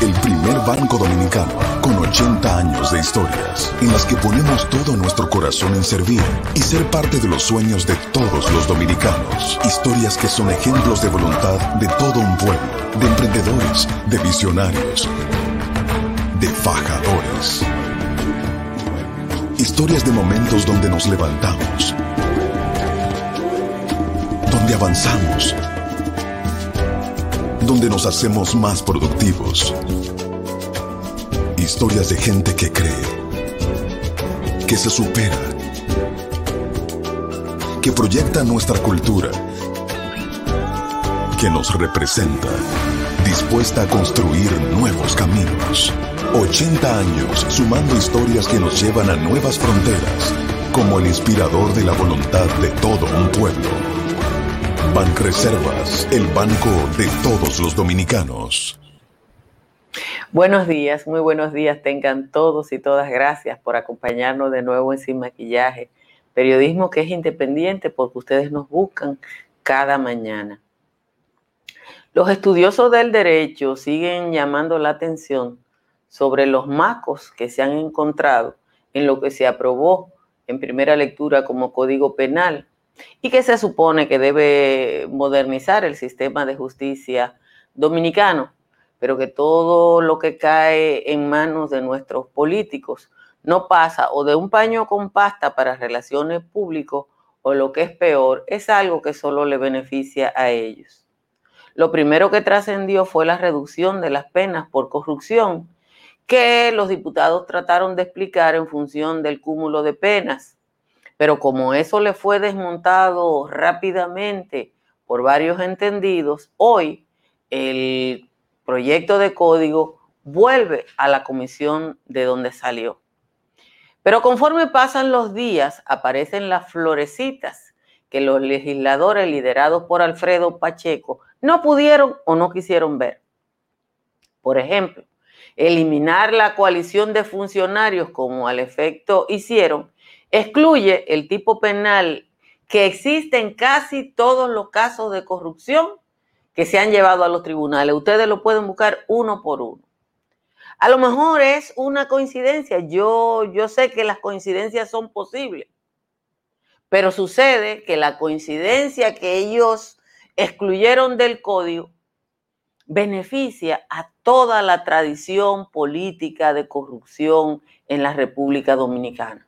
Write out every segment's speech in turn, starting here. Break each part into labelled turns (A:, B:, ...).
A: El primer banco dominicano con 80 años de historias en las que ponemos todo nuestro corazón en servir y ser parte de los sueños de todos los dominicanos. Historias que son ejemplos de voluntad de todo un pueblo, de emprendedores, de visionarios, de fajadores. Historias de momentos donde nos levantamos, donde avanzamos donde nos hacemos más productivos. Historias de gente que cree, que se supera, que proyecta nuestra cultura, que nos representa, dispuesta a construir nuevos caminos. 80 años sumando historias que nos llevan a nuevas fronteras, como el inspirador de la voluntad de todo un pueblo. Reservas, el banco de todos los dominicanos.
B: Buenos días, muy buenos días tengan todos y todas. Gracias por acompañarnos de nuevo en Sin Maquillaje. Periodismo que es independiente porque ustedes nos buscan cada mañana. Los estudiosos del derecho siguen llamando la atención sobre los macos que se han encontrado en lo que se aprobó en primera lectura como Código Penal y que se supone que debe modernizar el sistema de justicia dominicano, pero que todo lo que cae en manos de nuestros políticos no pasa o de un paño con pasta para relaciones públicas o lo que es peor, es algo que solo le beneficia a ellos. Lo primero que trascendió fue la reducción de las penas por corrupción, que los diputados trataron de explicar en función del cúmulo de penas pero como eso le fue desmontado rápidamente por varios entendidos, hoy el proyecto de código vuelve a la comisión de donde salió. Pero conforme pasan los días, aparecen las florecitas que los legisladores liderados por Alfredo Pacheco no pudieron o no quisieron ver. Por ejemplo, eliminar la coalición de funcionarios como al efecto hicieron excluye el tipo penal que existe en casi todos los casos de corrupción que se han llevado a los tribunales. Ustedes lo pueden buscar uno por uno. A lo mejor es una coincidencia. Yo, yo sé que las coincidencias son posibles. Pero sucede que la coincidencia que ellos excluyeron del código beneficia a toda la tradición política de corrupción en la República Dominicana.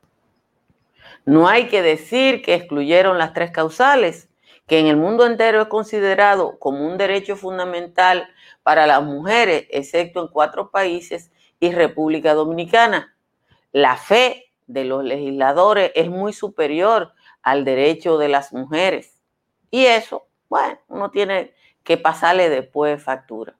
B: No hay que decir que excluyeron las tres causales, que en el mundo entero es considerado como un derecho fundamental para las mujeres, excepto en cuatro países y República Dominicana. La fe de los legisladores es muy superior al derecho de las mujeres. Y eso, bueno, uno tiene que pasarle después factura.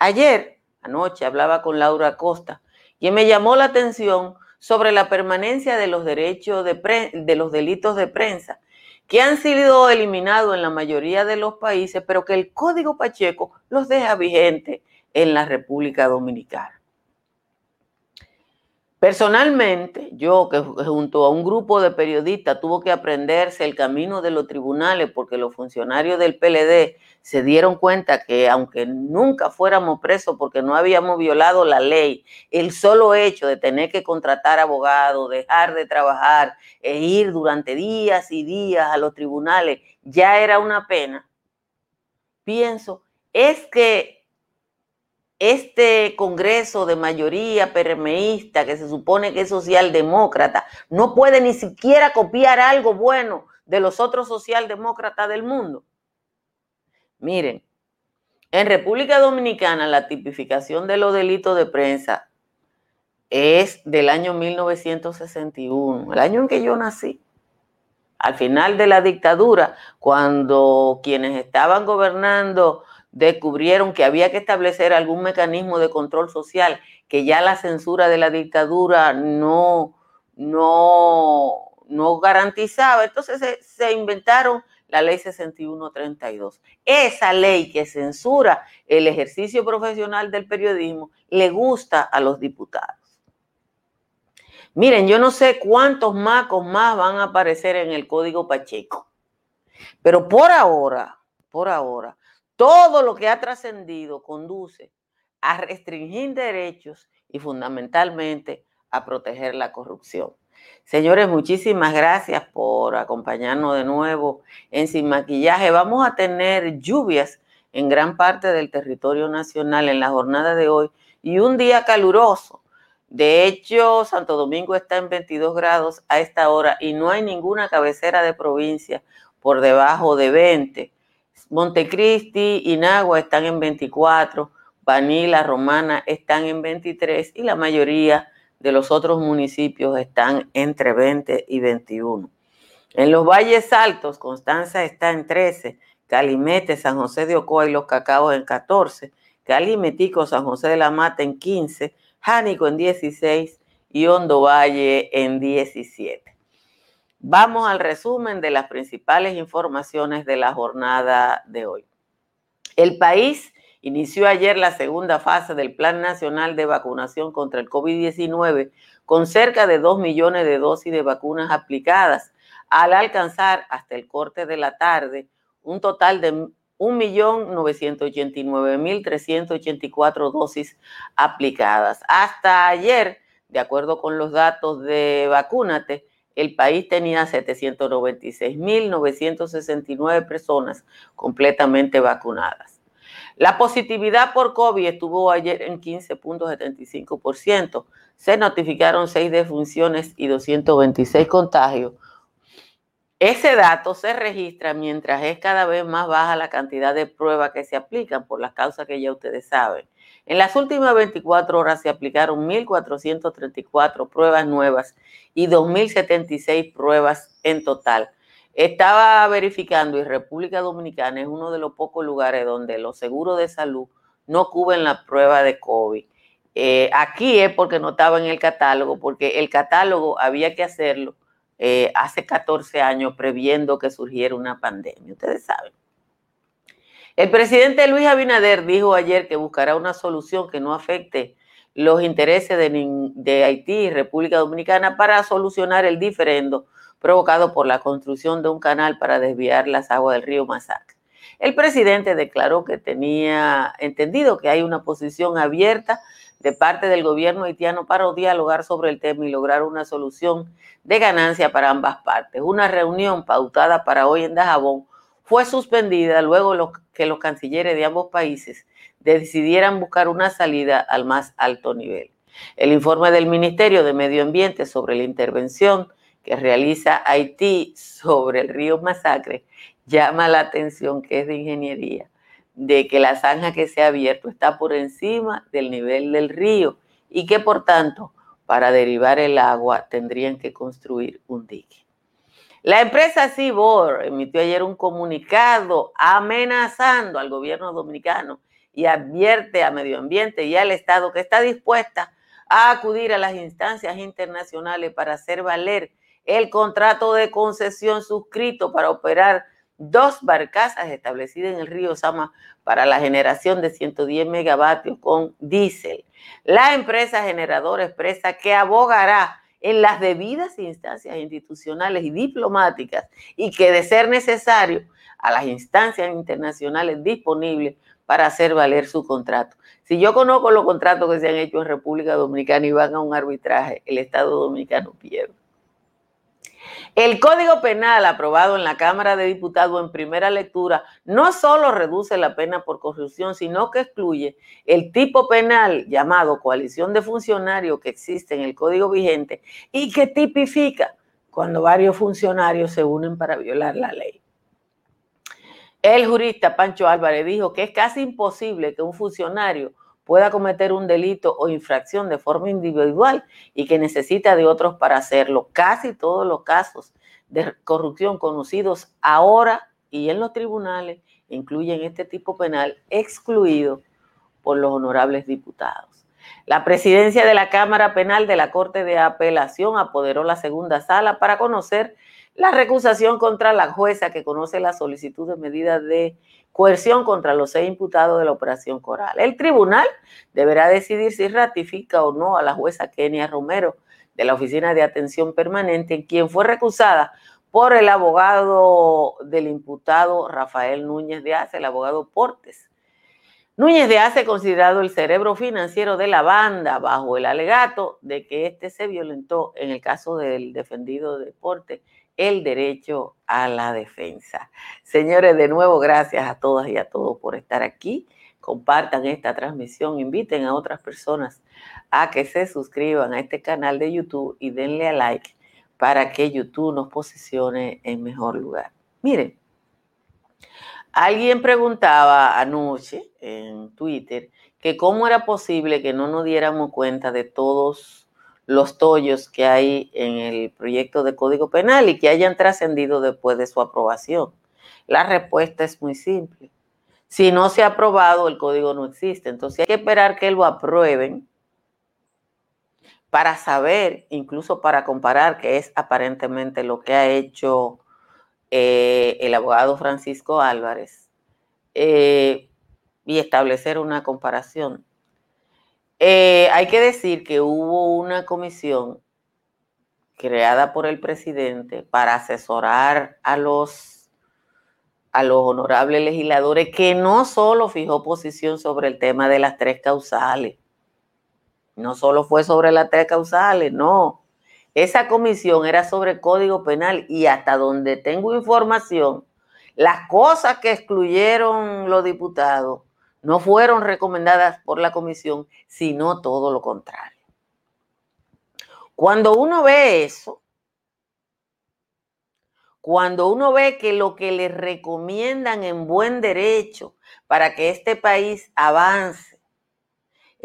B: Ayer, anoche, hablaba con Laura Costa y me llamó la atención sobre la permanencia de los derechos de, de los delitos de prensa, que han sido eliminados en la mayoría de los países, pero que el Código Pacheco los deja vigentes en la República Dominicana. Personalmente, yo que junto a un grupo de periodistas tuvo que aprenderse el camino de los tribunales porque los funcionarios del PLD se dieron cuenta que aunque nunca fuéramos presos porque no habíamos violado la ley, el solo hecho de tener que contratar abogados, dejar de trabajar e ir durante días y días a los tribunales ya era una pena. Pienso, es que este Congreso de mayoría permeísta, que se supone que es socialdemócrata, no puede ni siquiera copiar algo bueno de los otros socialdemócratas del mundo. Miren, en República Dominicana la tipificación de los delitos de prensa es del año 1961, el año en que yo nací. Al final de la dictadura, cuando quienes estaban gobernando descubrieron que había que establecer algún mecanismo de control social, que ya la censura de la dictadura no, no, no garantizaba. Entonces se, se inventaron la ley 6132. Esa ley que censura el ejercicio profesional del periodismo le gusta a los diputados. Miren, yo no sé cuántos macos más van a aparecer en el código Pacheco, pero por ahora, por ahora, todo lo que ha trascendido conduce a restringir derechos y fundamentalmente a proteger la corrupción. Señores, muchísimas gracias por acompañarnos de nuevo en Sin Maquillaje. Vamos a tener lluvias en gran parte del territorio nacional en la jornada de hoy y un día caluroso. De hecho, Santo Domingo está en 22 grados a esta hora y no hay ninguna cabecera de provincia por debajo de 20. Montecristi y Nagua están en 24, Vanila, Romana están en 23 y la mayoría de los otros municipios están entre 20 y 21. En los valles altos, Constanza está en 13, Calimete, San José de Ocoa y Los Cacaos en 14, Calimetico, San José de la Mata en 15, Jánico en 16 y Hondo Valle en 17. Vamos al resumen de las principales informaciones de la jornada de hoy. El país inició ayer la segunda fase del Plan Nacional de Vacunación contra el COVID-19 con cerca de 2 millones de dosis de vacunas aplicadas, al alcanzar hasta el corte de la tarde un total de 1.989.384 dosis aplicadas. Hasta ayer, de acuerdo con los datos de Vacúnate, el país tenía 796.969 personas completamente vacunadas. La positividad por COVID estuvo ayer en 15.75%. Se notificaron seis defunciones y 226 contagios. Ese dato se registra mientras es cada vez más baja la cantidad de pruebas que se aplican por las causas que ya ustedes saben. En las últimas 24 horas se aplicaron 1.434 pruebas nuevas y 2.076 pruebas en total. Estaba verificando y República Dominicana es uno de los pocos lugares donde los seguros de salud no cubren la prueba de COVID. Eh, aquí es porque no estaba en el catálogo, porque el catálogo había que hacerlo eh, hace 14 años previendo que surgiera una pandemia. Ustedes saben. El presidente Luis Abinader dijo ayer que buscará una solución que no afecte los intereses de, de Haití y República Dominicana para solucionar el diferendo provocado por la construcción de un canal para desviar las aguas del río Masacre. El presidente declaró que tenía entendido que hay una posición abierta de parte del gobierno haitiano para dialogar sobre el tema y lograr una solución de ganancia para ambas partes. Una reunión pautada para hoy en Dajabón fue suspendida luego que los cancilleres de ambos países decidieran buscar una salida al más alto nivel. El informe del Ministerio de Medio Ambiente sobre la intervención que realiza Haití sobre el río Masacre llama la atención que es de ingeniería, de que la zanja que se ha abierto está por encima del nivel del río y que por tanto para derivar el agua tendrían que construir un dique. La empresa Cibor emitió ayer un comunicado amenazando al gobierno dominicano y advierte a Medio Ambiente y al Estado que está dispuesta a acudir a las instancias internacionales para hacer valer el contrato de concesión suscrito para operar dos barcazas establecidas en el río Sama para la generación de 110 megavatios con diésel. La empresa generadora expresa que abogará en las debidas instancias institucionales y diplomáticas y que de ser necesario a las instancias internacionales disponibles para hacer valer su contrato. Si yo conozco los contratos que se han hecho en República Dominicana y van a un arbitraje, el Estado Dominicano pierde. El Código Penal aprobado en la Cámara de Diputados en primera lectura no solo reduce la pena por corrupción, sino que excluye el tipo penal llamado coalición de funcionarios que existe en el Código vigente y que tipifica cuando varios funcionarios se unen para violar la ley. El jurista Pancho Álvarez dijo que es casi imposible que un funcionario pueda cometer un delito o infracción de forma individual y que necesita de otros para hacerlo. Casi todos los casos de corrupción conocidos ahora y en los tribunales incluyen este tipo penal excluido por los honorables diputados. La presidencia de la Cámara Penal de la Corte de Apelación apoderó la segunda sala para conocer la recusación contra la jueza que conoce la solicitud de medida de coerción contra los seis imputados de la operación Coral. El tribunal deberá decidir si ratifica o no a la jueza Kenia Romero de la Oficina de Atención Permanente, quien fue recusada por el abogado del imputado Rafael Núñez de Ace, el abogado Portes. Núñez de Hace considerado el cerebro financiero de la banda bajo el alegato de que éste se violentó en el caso del defendido deporte el derecho a la defensa. Señores, de nuevo, gracias a todas y a todos por estar aquí. Compartan esta transmisión, inviten a otras personas a que se suscriban a este canal de YouTube y denle a like para que YouTube nos posicione en mejor lugar. Miren, alguien preguntaba anoche en Twitter que cómo era posible que no nos diéramos cuenta de todos los tollos que hay en el proyecto de Código Penal y que hayan trascendido después de su aprobación. La respuesta es muy simple. Si no se ha aprobado, el código no existe. Entonces hay que esperar que lo aprueben para saber, incluso para comparar, que es aparentemente lo que ha hecho eh, el abogado Francisco Álvarez, eh, y establecer una comparación. Eh, hay que decir que hubo una comisión creada por el presidente para asesorar a los, a los honorables legisladores que no solo fijó posición sobre el tema de las tres causales, no solo fue sobre las tres causales, no. Esa comisión era sobre código penal y hasta donde tengo información, las cosas que excluyeron los diputados no fueron recomendadas por la comisión, sino todo lo contrario. Cuando uno ve eso, cuando uno ve que lo que le recomiendan en buen derecho para que este país avance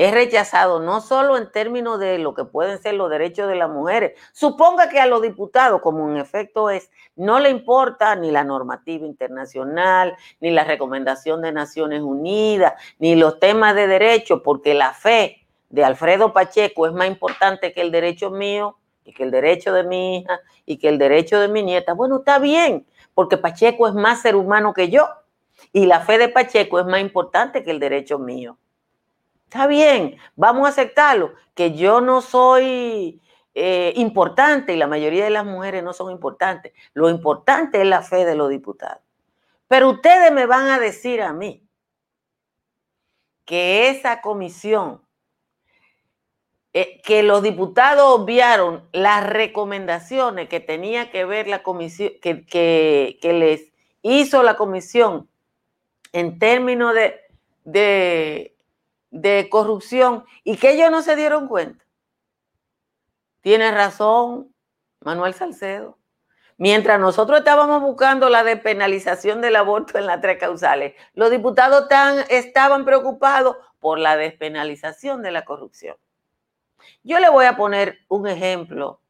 B: es rechazado no solo en términos de lo que pueden ser los derechos de las mujeres. Suponga que a los diputados, como en efecto es, no le importa ni la normativa internacional, ni la recomendación de Naciones Unidas, ni los temas de derecho, porque la fe de Alfredo Pacheco es más importante que el derecho mío y que el derecho de mi hija y que el derecho de mi nieta. Bueno, está bien, porque Pacheco es más ser humano que yo y la fe de Pacheco es más importante que el derecho mío. Está bien, vamos a aceptarlo, que yo no soy eh, importante y la mayoría de las mujeres no son importantes. Lo importante es la fe de los diputados. Pero ustedes me van a decir a mí que esa comisión, eh, que los diputados obviaron las recomendaciones que tenía que ver la comisión, que, les hizo la comisión en términos de de corrupción y que ellos no se dieron cuenta. Tiene razón Manuel Salcedo. Mientras nosotros estábamos buscando la despenalización del aborto en las tres causales, los diputados estaban preocupados por la despenalización de la corrupción. Yo le voy a poner un ejemplo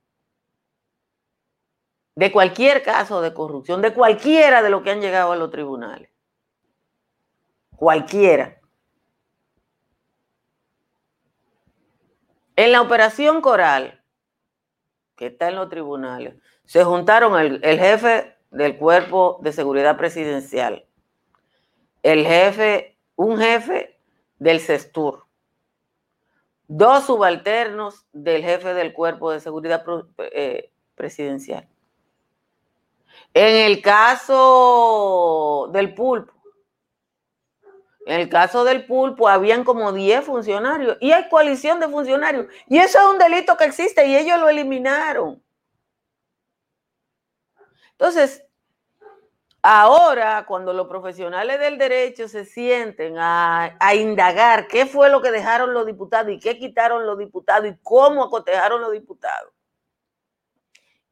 B: de cualquier caso de corrupción, de cualquiera de los que han llegado a los tribunales. Cualquiera. En la operación Coral, que está en los tribunales, se juntaron el, jefe del cuerpo de seguridad presidencial, el jefe, un jefe del CESTUR, dos subalternos del jefe del cuerpo de seguridad eh, presidencial. En el caso del pulpo, en el caso del pulpo habían como 10 funcionarios y hay coalición de funcionarios. Y eso es un delito que existe y ellos lo eliminaron. Entonces, ahora cuando los profesionales del derecho se sienten a, indagar qué fue lo que dejaron los diputados y qué quitaron los diputados y cómo acotejaron los diputados,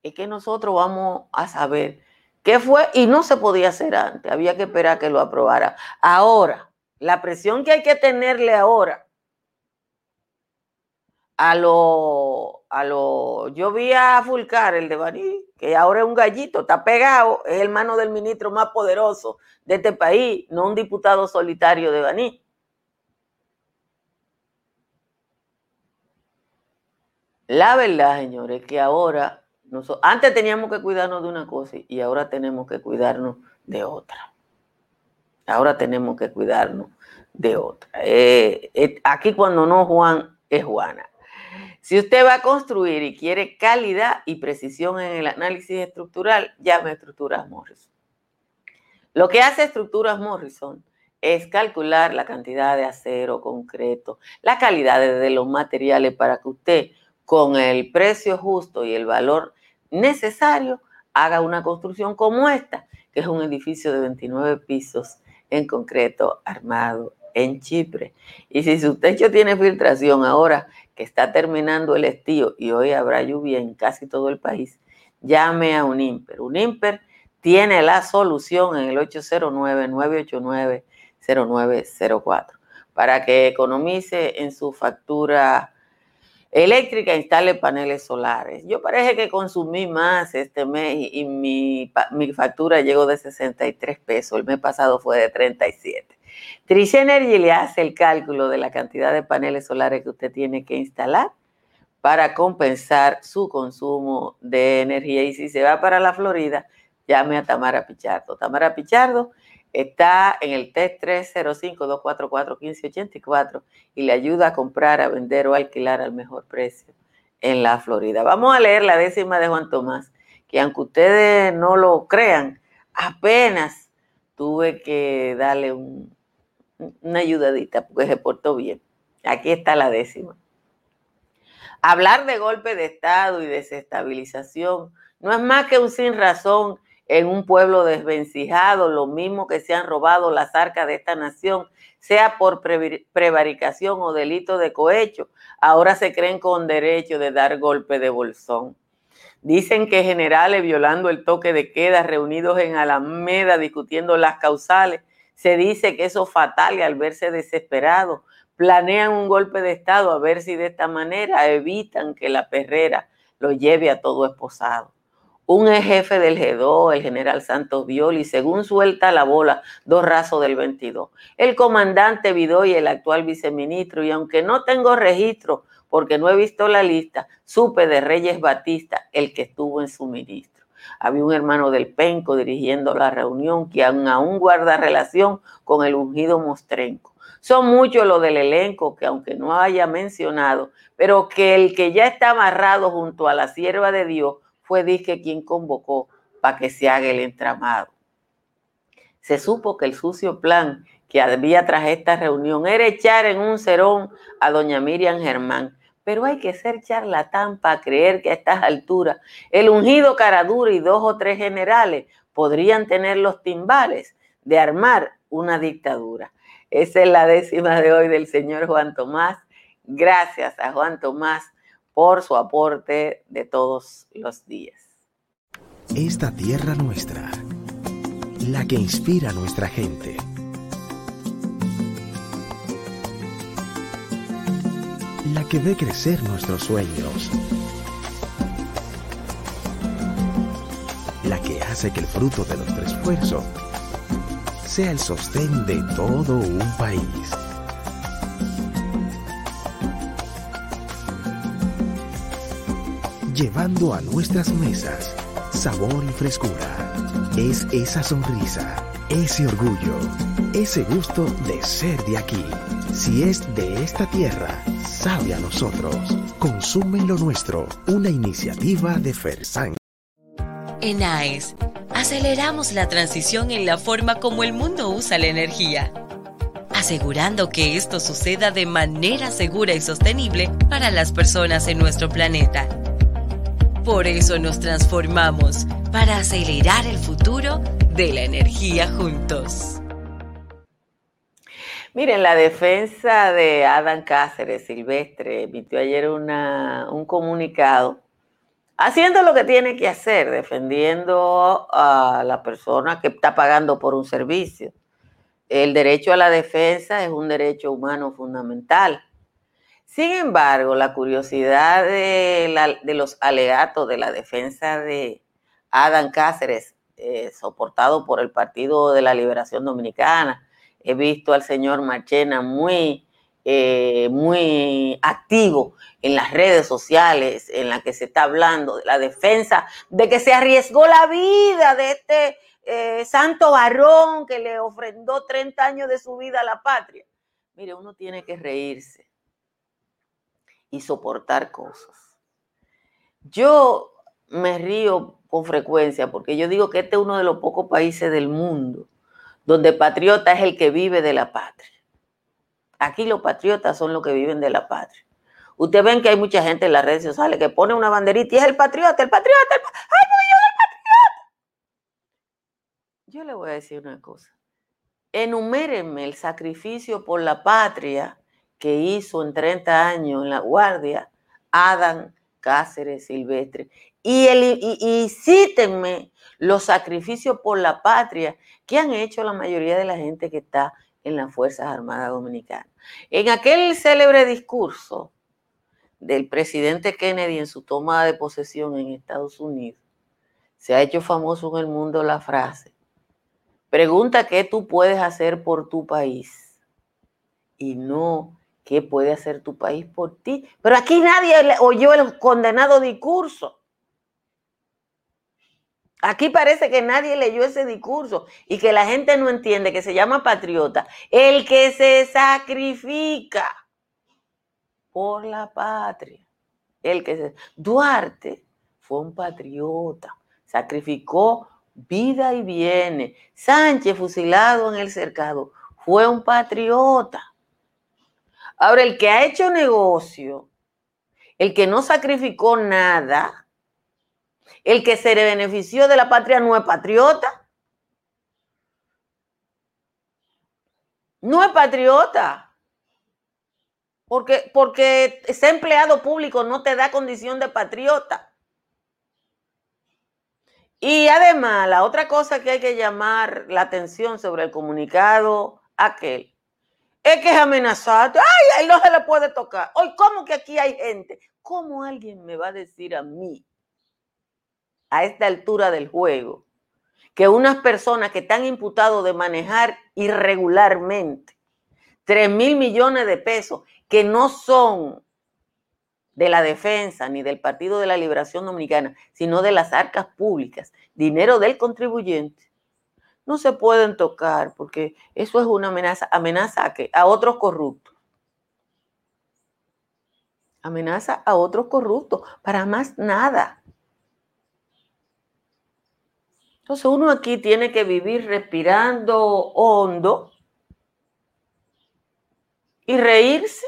B: es que nosotros vamos a saber qué fue y no se podía hacer antes, había que esperar que lo aprobara. Ahora, la presión que hay que tenerle ahora a lo, a lo, yo vi a Fulcar, el de Baní, que ahora es un gallito, está pegado, es hermano del ministro más poderoso de este país, no un diputado solitario de Baní. La verdad, señores, que ahora, antes teníamos que cuidarnos de una cosa y ahora tenemos que cuidarnos de otra. Ahora tenemos que cuidarnos de otra. Eh, eh, aquí cuando no Juan, es Juana. Si usted va a construir y quiere calidad y precisión en el análisis estructural, llame a Estructuras Morrison. Lo que hace Estructuras Morrison es calcular la cantidad de acero, concreto, la calidad de los materiales para que usted con el precio justo y el valor necesario haga una construcción como esta, que es un edificio de 29 pisos en concreto armado en Chipre. Y si su techo tiene filtración ahora que está terminando el estío y hoy habrá lluvia en casi todo el país, llame a un IMPER. Un IMPER tiene la solución en el 809-989-0904 para que economice en su factura eléctrica, instale paneles solares. Yo parece que consumí más este mes y, mi, mi, factura llegó de 63 pesos, el mes pasado fue de 37. Trish Energy le hace el cálculo de la cantidad de paneles solares que usted tiene que instalar para compensar su consumo de energía. Y si se va para la Florida, llame a Tamara Pichardo. Tamara Pichardo está en el test 305-244-1584 y le ayuda a comprar, a vender o alquilar al mejor precio en la Florida. Vamos a leer la décima de Juan Tomás, que aunque ustedes no lo crean, apenas tuve que darle una ayudadita porque se portó bien. Aquí está la décima. Hablar de golpe de Estado y desestabilización no es más que un sin razón en un pueblo desvencijado, lo mismo que se han robado las arcas de esta nación, sea por prevaricación o delito de cohecho, ahora se creen con derecho de dar golpe de bolsón. Dicen que generales violando el toque de queda, reunidos en Alameda discutiendo las causales, se dice que eso es fatal al verse desesperados, planean un golpe de Estado a ver si de esta manera evitan que la perrera lo lleve a todo esposado un jefe del G2, el general Santos Violi, según suelta la bola, dos rasos del 22. El comandante Vidoy, el actual viceministro, y aunque no tengo registro porque no he visto la lista, supe de Reyes Batista, el que estuvo en su ministro. Había un hermano del Penco dirigiendo la reunión que aún, guarda relación con el ungido Mostrenco. Son muchos los del elenco que aunque no haya mencionado, pero que el que ya está amarrado junto a la sierva de Dios fue Dique quien convocó para que se haga el entramado. Se supo que el sucio plan que había tras esta reunión era echar en un cerón a doña Miriam Germán. Pero hay que ser charlatán para creer que a estas alturas el ungido Caradura y dos o tres generales podrían tener los timbales de armar una dictadura. Esa es la décima de hoy del señor Juan Tomás. Gracias a Juan Tomás por su aporte de todos los días.
C: Esta tierra nuestra, la que inspira a nuestra gente. La que ve crecer nuestros sueños. La que hace que el fruto de nuestro esfuerzo sea el sostén de todo un país. Llevando a nuestras mesas sabor y frescura. Es esa sonrisa, ese orgullo, ese gusto de ser de aquí. Si es de esta tierra, sabe a nosotros. Consume lo nuestro, una iniciativa de Fersan.
D: En AES, aceleramos la transición en la forma como el mundo usa la energía, asegurando que esto suceda de manera segura y sostenible para las personas en nuestro planeta por eso nos transformamos, para acelerar el futuro de la energía juntos.
B: Miren, la defensa de Adam Cáceres Silvestre emitió ayer un comunicado haciendo lo que tiene que hacer, defendiendo a la persona que está pagando por un servicio. El derecho a la defensa es un derecho humano fundamental. Sin embargo, la curiosidad de, los alegatos de la defensa de Adam Cáceres, eh, soportado por el Partido de la Liberación Dominicana, he visto al señor Marchena muy, eh, muy activo en las redes sociales, en la que se está hablando de la defensa, de que se arriesgó la vida de este eh, santo varón que le ofrendó 30 años de su vida a la patria. Mire, uno tiene que reírse y soportar cosas. Yo me río con frecuencia porque yo digo que este es uno de los pocos países del mundo donde patriota es el que vive de la patria. Aquí los patriotas son los que viven de la patria. Ustedes ven que hay mucha gente en las redes sociales que pone una banderita y es el patriota, el patriota, el patriota. ¡Ay, yo el patriota! Yo le voy a decir una cosa. Enumérenme el sacrificio por la patria que hizo en 30 años en la Guardia Adam Cáceres Silvestre. Y, el, y, cítenme los sacrificios por la patria que han hecho la mayoría de la gente que está en las Fuerzas Armadas Dominicanas. En aquel célebre discurso del presidente Kennedy en su toma de posesión en Estados Unidos, se ha hecho famoso en el mundo la frase, pregunta qué tú puedes hacer por tu país y no qué puede hacer tu país por ti. Pero aquí nadie oyó el condenado discurso. Aquí parece que nadie leyó ese discurso y que la gente no entiende que se llama patriota. El que se sacrifica por la patria. El que se... Duarte fue un patriota. Sacrificó vida y bienes. Sánchez, fusilado en el cercado, fue un patriota. Ahora, el que ha hecho negocio, el que no sacrificó nada, el que se benefició de la patria no es patriota. No es patriota. Porque, porque ese empleado público no te da condición de patriota. Y además, la otra cosa que hay que llamar la atención sobre el comunicado aquel es que es amenazado. Ay, él no se le puede tocar. Hoy, ¿cómo que aquí hay gente? ¿Cómo alguien me va a decir a mí a esta altura del juego que unas personas que están imputados de manejar irregularmente 3 mil millones de pesos que no son de la defensa ni del Partido de la Liberación Dominicana, sino de las arcas públicas, dinero del contribuyente, no se pueden tocar porque eso es una amenaza, amenaza a, a otros corruptos. Amenaza a otros corruptos, para más nada. Entonces uno aquí tiene que vivir respirando hondo y reírse,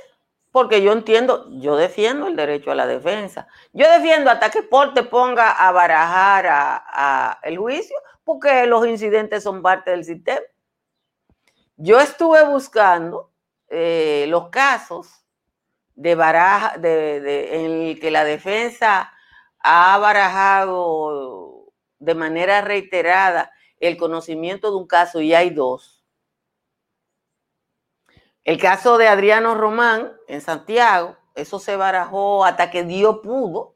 B: porque yo entiendo, yo defiendo el derecho a la defensa. Yo defiendo hasta que Porte ponga a barajar a, el juicio, porque los incidentes son parte del sistema. Yo estuve buscando eh, los casos de baraja, de, en el que la defensa ha barajado de manera reiterada el conocimiento de un caso y hay dos. El caso de Adriano Román en Santiago, eso se barajó hasta que Dios pudo.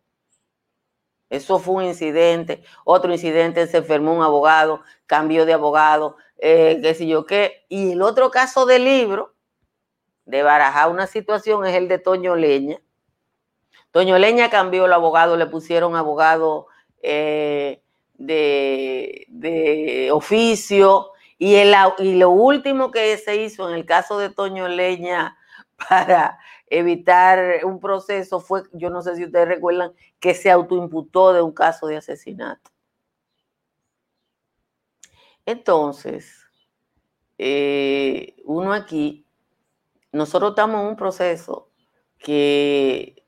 B: Eso fue un incidente. Otro incidente, se enfermó un abogado, cambió de abogado, eh, qué sé yo qué. Y el otro caso del libro, de barajar una situación, es el de Toño Leña. Toño Leña cambió el abogado, le pusieron abogado eh, de, oficio. Y, el, y lo último que se hizo en el caso de Toño Leña para evitar un proceso fue, yo no sé si ustedes recuerdan, que se autoimputó de un caso de asesinato. Entonces, eh, uno aquí, nosotros estamos en un proceso que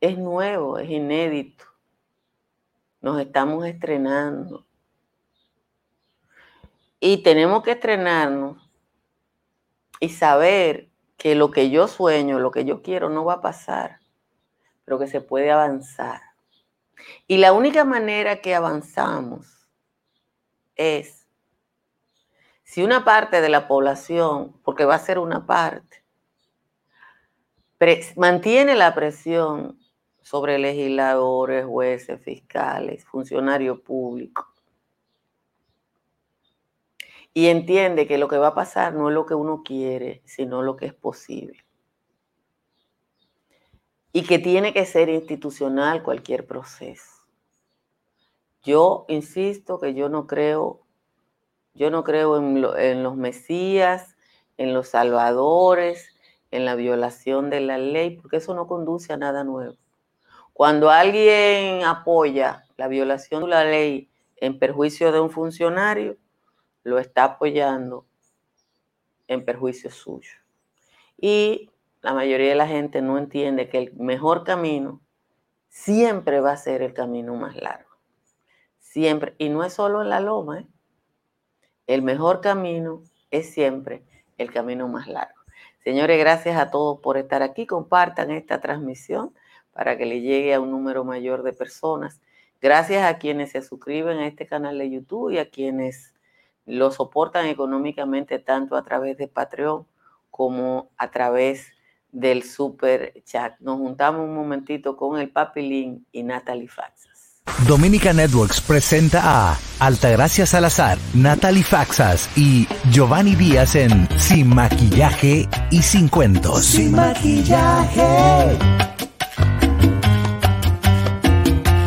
B: es nuevo, es inédito nos estamos estrenando. Y tenemos que estrenarnos y saber que lo que yo sueño, lo que yo quiero no va a pasar, pero que se puede avanzar. Y la única manera que avanzamos es si una parte de la población, porque va a ser una parte, mantiene la presión sobre legisladores, jueces, fiscales, funcionarios públicos. Y entiende que lo que va a pasar no es lo que uno quiere, sino lo que es posible. Y que tiene que ser institucional cualquier proceso. Yo insisto que yo no creo, yo no creo en, en los mesías, en los salvadores, en la violación de la ley, porque eso no conduce a nada nuevo. Cuando alguien apoya la violación de la ley en perjuicio de un funcionario, lo está apoyando en perjuicio suyo. Y la mayoría de la gente no entiende que el mejor camino siempre va a ser el camino más largo. Siempre. Y no es solo en la loma. ¿eh? El mejor camino es siempre el camino más largo. Señores, gracias a todos por estar aquí. Compartan esta transmisión para que le llegue a un número mayor de personas. Gracias a quienes se suscriben a este canal de YouTube y a quienes lo soportan económicamente tanto a través de Patreon como a través del super chat. Nos juntamos un momentito con el Papilín y Natalie Faxas.
E: Dominica Networks presenta a Altagracia Salazar, Natalie Faxas y Giovanni Díaz en Sin Maquillaje y Sin Cuentos.
F: Sin Maquillaje